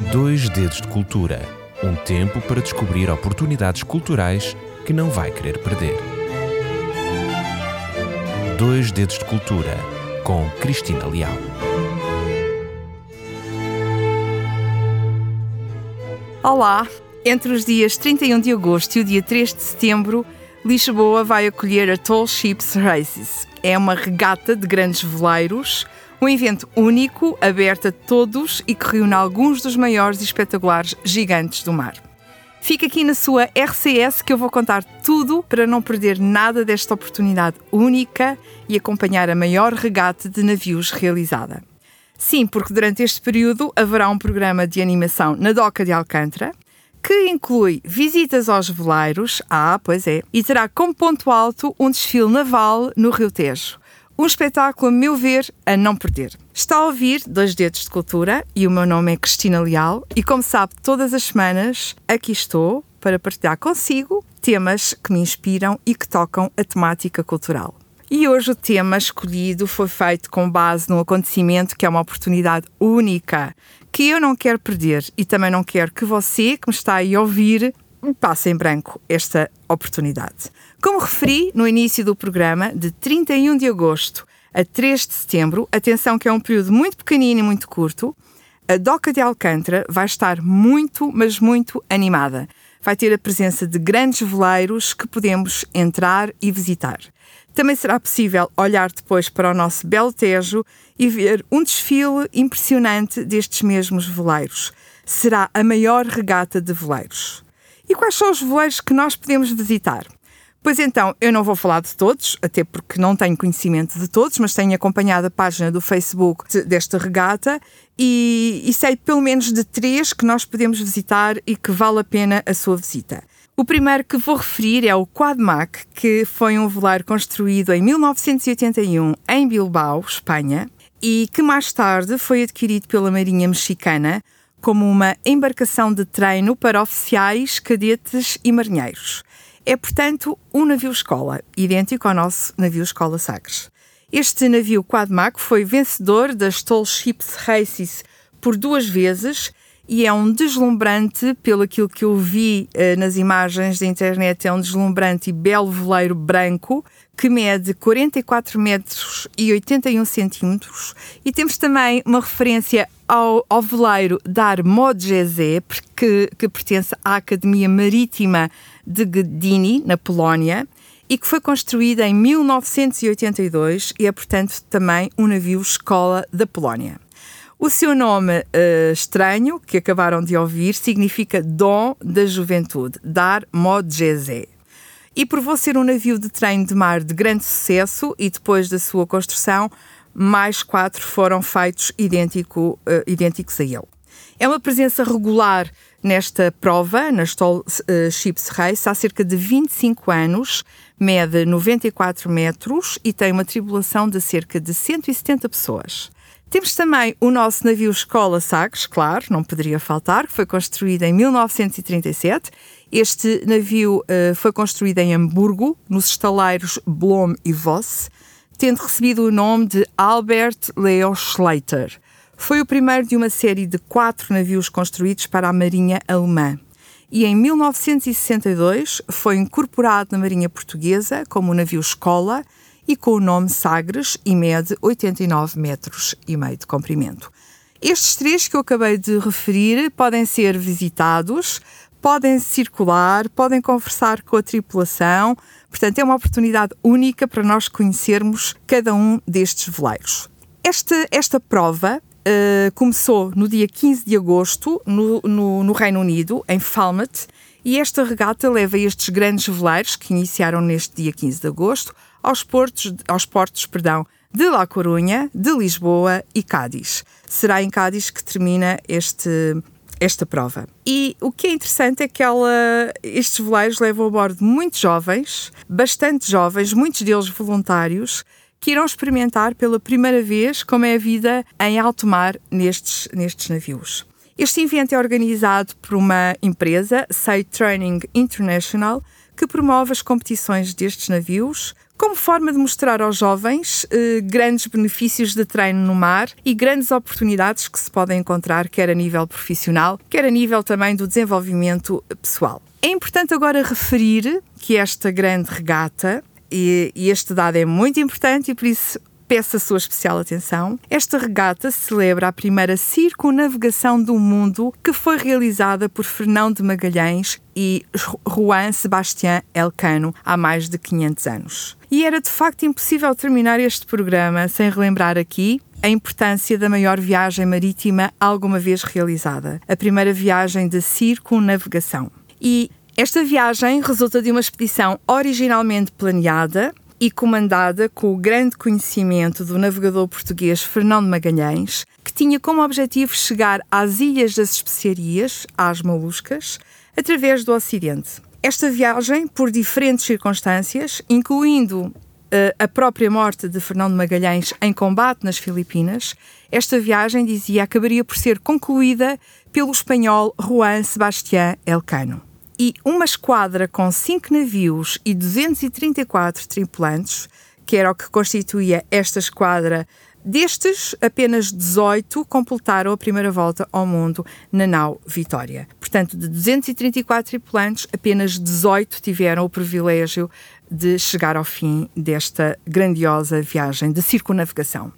Dois Dedos de Cultura um tempo para descobrir oportunidades culturais que não vai querer perder. Dois Dedos de Cultura com Cristina Leal. Olá! Entre os dias 31 de agosto e o dia 3 de setembro, Lisboa vai acolher a Tall Ships Races. É uma regata de grandes veleiros um evento único, aberto a todos e que reúne alguns dos maiores e espetaculares gigantes do mar. Fica aqui na sua RCS que eu vou contar tudo para não perder nada desta oportunidade única e acompanhar a maior regata de navios realizada. Sim, porque durante este período haverá um programa de animação na Doca de Alcântara, que inclui visitas aos veleiros, ah, pois é, e terá como ponto alto um desfile naval no Rio Tejo. Um espetáculo, a meu ver, a não perder. Está a ouvir Dois Dedos de Cultura e o meu nome é Cristina Leal e, como sabe, todas as semanas aqui estou para partilhar consigo temas que me inspiram e que tocam a temática cultural. E hoje o tema escolhido foi feito com base num acontecimento que é uma oportunidade única, que eu não quero perder e também não quero que você, que me está a ouvir, passe em branco esta oportunidade. Como referi no início do programa, de 31 de agosto a 3 de setembro, atenção que é um período muito pequenino e muito curto, a Doca de Alcântara vai estar muito, mas muito animada. Vai ter a presença de grandes veleiros que podemos entrar e visitar. Também será possível olhar depois para o nosso Belo Tejo e ver um desfile impressionante destes mesmos veleiros. Será a maior regata de veleiros. E quais são os veleiros que nós podemos visitar? Pois então, eu não vou falar de todos, até porque não tenho conhecimento de todos, mas tenho acompanhado a página do Facebook desta regata e, e sei pelo menos de três que nós podemos visitar e que vale a pena a sua visita. O primeiro que vou referir é o Quadmac, que foi um veleiro construído em 1981 em Bilbao, Espanha, e que mais tarde foi adquirido pela Marinha Mexicana como uma embarcação de treino para oficiais, cadetes e marinheiros. É, portanto, um navio-escola, idêntico ao nosso navio-escola Sagres. Este navio Quadmac foi vencedor das Tall Ships Races por duas vezes e é um deslumbrante, pelo aquilo que eu vi eh, nas imagens da internet, é um deslumbrante e belo veleiro branco que mede 44 metros e 81 centímetros. E temos também uma referência ao, ao veleiro Dar Modjeze, que, que pertence à Academia Marítima de Gdyni, na Polónia, e que foi construída em 1982 e é, portanto, também um navio escola da Polónia. O seu nome uh, estranho, que acabaram de ouvir, significa Dom da Juventude, Dar Modjeze. E provou ser um navio de treino de mar de grande sucesso e depois da sua construção, mais quatro foram feitos idêntico, uh, idênticos a ele. É uma presença regular nesta prova, na Stoll uh, Ships Race, há cerca de 25 anos, mede 94 metros e tem uma tripulação de cerca de 170 pessoas. Temos também o nosso navio Escola Sagres, claro, não poderia faltar, que foi construído em 1937. Este navio uh, foi construído em Hamburgo, nos estaleiros Blom e Voss, tendo recebido o nome de Albert Leo Schleiter. Foi o primeiro de uma série de quatro navios construídos para a Marinha Alemã. E em 1962 foi incorporado na Marinha Portuguesa como o navio Escola e com o nome Sagres e mede 89 metros e meio de comprimento. Estes três que eu acabei de referir podem ser visitados, podem circular, podem conversar com a tripulação, portanto é uma oportunidade única para nós conhecermos cada um destes veleiros. Esta, esta prova uh, começou no dia 15 de agosto no, no, no Reino Unido, em Falmouth, e esta regata leva estes grandes veleiros que iniciaram neste dia 15 de agosto aos portos, aos portos perdão, de La Corunha, de Lisboa e Cádiz. Será em Cádiz que termina este, esta prova. E o que é interessante é que ela, estes veleiros levam a bordo muitos jovens, bastante jovens, muitos deles voluntários, que irão experimentar pela primeira vez como é a vida em alto mar nestes, nestes navios. Este evento é organizado por uma empresa, Say Training International, que promove as competições destes navios, como forma de mostrar aos jovens eh, grandes benefícios de treino no mar e grandes oportunidades que se podem encontrar, quer a nível profissional, quer a nível também do desenvolvimento pessoal. É importante agora referir que esta grande regata, e, e este dado é muito importante e por isso peço a sua especial atenção. Esta regata celebra a primeira circunnavegação do mundo que foi realizada por Fernão de Magalhães e Juan Sebastián Elcano há mais de 500 anos. E era de facto impossível terminar este programa sem relembrar aqui a importância da maior viagem marítima alguma vez realizada, a primeira viagem de circunnavegação. E esta viagem resulta de uma expedição originalmente planeada e comandada com o grande conhecimento do navegador português Fernando Magalhães, que tinha como objetivo chegar às Ilhas das Especiarias, às Moluscas, através do Ocidente. Esta viagem, por diferentes circunstâncias, incluindo uh, a própria morte de Fernando Magalhães em combate nas Filipinas, esta viagem, dizia, acabaria por ser concluída pelo espanhol Juan Sebastián Elcano e uma esquadra com cinco navios e 234 tripulantes, que era o que constituía esta esquadra. Destes, apenas 18 completaram a primeira volta ao mundo na nau Vitória. Portanto, de 234 tripulantes, apenas 18 tiveram o privilégio de chegar ao fim desta grandiosa viagem de circunavegação.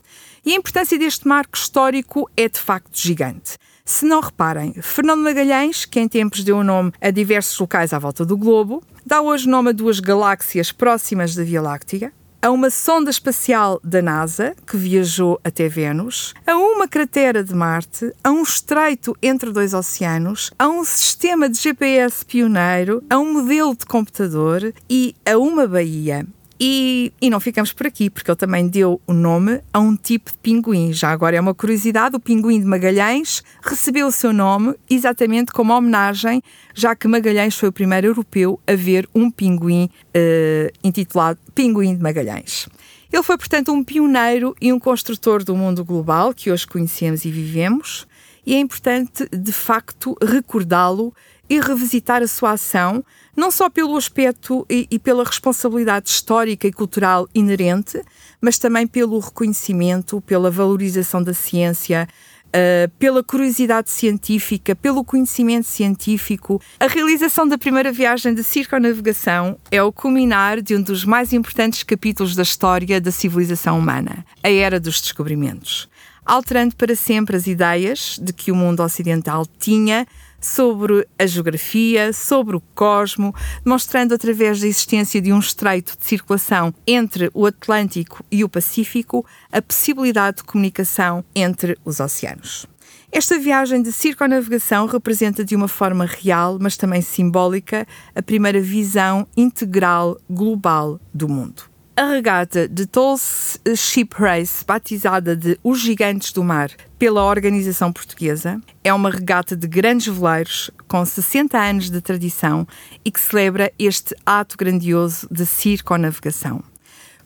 E a importância deste marco histórico é de facto gigante. Se não reparem, Fernando Magalhães, que em tempos deu o nome a diversos locais à volta do globo, dá hoje nome a duas galáxias próximas da Via Láctea, a uma sonda espacial da NASA que viajou até Vênus, a uma cratera de Marte, a um estreito entre dois oceanos, a um sistema de GPS pioneiro, a um modelo de computador e a uma baía. E, e não ficamos por aqui, porque ele também deu o nome a um tipo de pinguim. Já agora é uma curiosidade: o pinguim de Magalhães recebeu o seu nome exatamente como homenagem, já que Magalhães foi o primeiro europeu a ver um pinguim uh, intitulado Pinguim de Magalhães. Ele foi, portanto, um pioneiro e um construtor do mundo global que hoje conhecemos e vivemos, e é importante, de facto, recordá-lo e revisitar a sua ação, não só pelo aspecto e, e, pela responsabilidade histórica e cultural inerente, mas também pelo reconhecimento, pela valorização da ciência, Uh, pela curiosidade científica, pelo conhecimento científico. A realização da primeira viagem de circunnavegação é o culminar de um dos mais importantes capítulos da história da civilização humana, a Era dos Descobrimentos, alterando para sempre as ideias de que o mundo ocidental tinha sobre a geografia, sobre o cosmo, demonstrando através da existência de um estreito de circulação entre o Atlântico e o Pacífico a possibilidade de comunicação entre os oceanos. Esta viagem de circunnavegação representa de uma forma real, mas também simbólica, a primeira visão integral global do mundo. A regata de Tolls Ship Race, batizada de Os Gigantes do Mar pela organização portuguesa, é uma regata de grandes veleiros com 60 anos de tradição e que celebra este ato grandioso de circonavegação.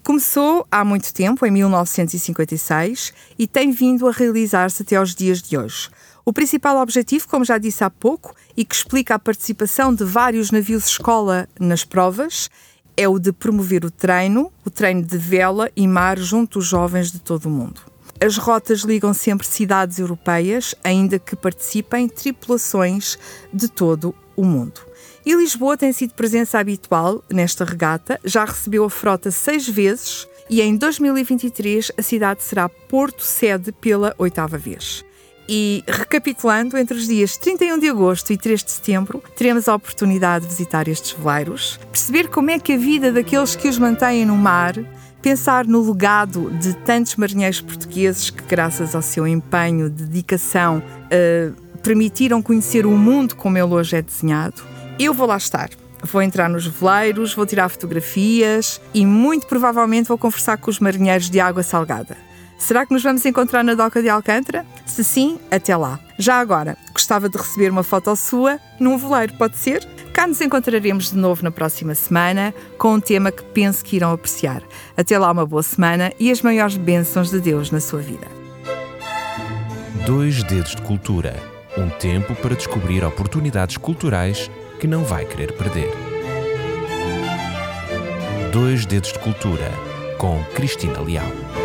Começou há muito tempo, em 1956, e tem vindo a realizar-se até aos dias de hoje. O principal objetivo, como já disse há pouco, e que explica a participação de vários navios escola nas provas, é o de promover o treino, o treino de vela e mar junto aos jovens de todo o mundo. As rotas ligam sempre cidades europeias, ainda que participem tripulações de todo o mundo. E Lisboa tem sido presença habitual nesta regata, já recebeu a frota seis vezes e em 2023 a cidade será porto-sede pela oitava vez. E recapitulando, entre os dias 31 de agosto e 3 de setembro, teremos a oportunidade de visitar estes veleiros, perceber como é que a vida daqueles que os mantêm no mar, pensar no legado de tantos marinheiros portugueses que, graças ao seu empenho, dedicação, uh, permitiram conhecer o mundo como ele hoje é desenhado. Eu vou lá estar. Vou entrar nos veleiros, vou tirar fotografias e muito provavelmente vou conversar com os marinheiros de água salgada. Será que nos vamos encontrar na Doca de Alcântara? Se sim, até lá. Já agora, gostava de receber uma foto sua num veleiro, pode ser? Cá nos encontraremos de novo na próxima semana com um tema que penso que irão apreciar. Até lá, uma boa semana e as maiores bênçãos de Deus na sua vida. Dois Dedos de Cultura um tempo para descobrir oportunidades culturais que não vai querer perder. Dois Dedos de Cultura, com Cristina Leal.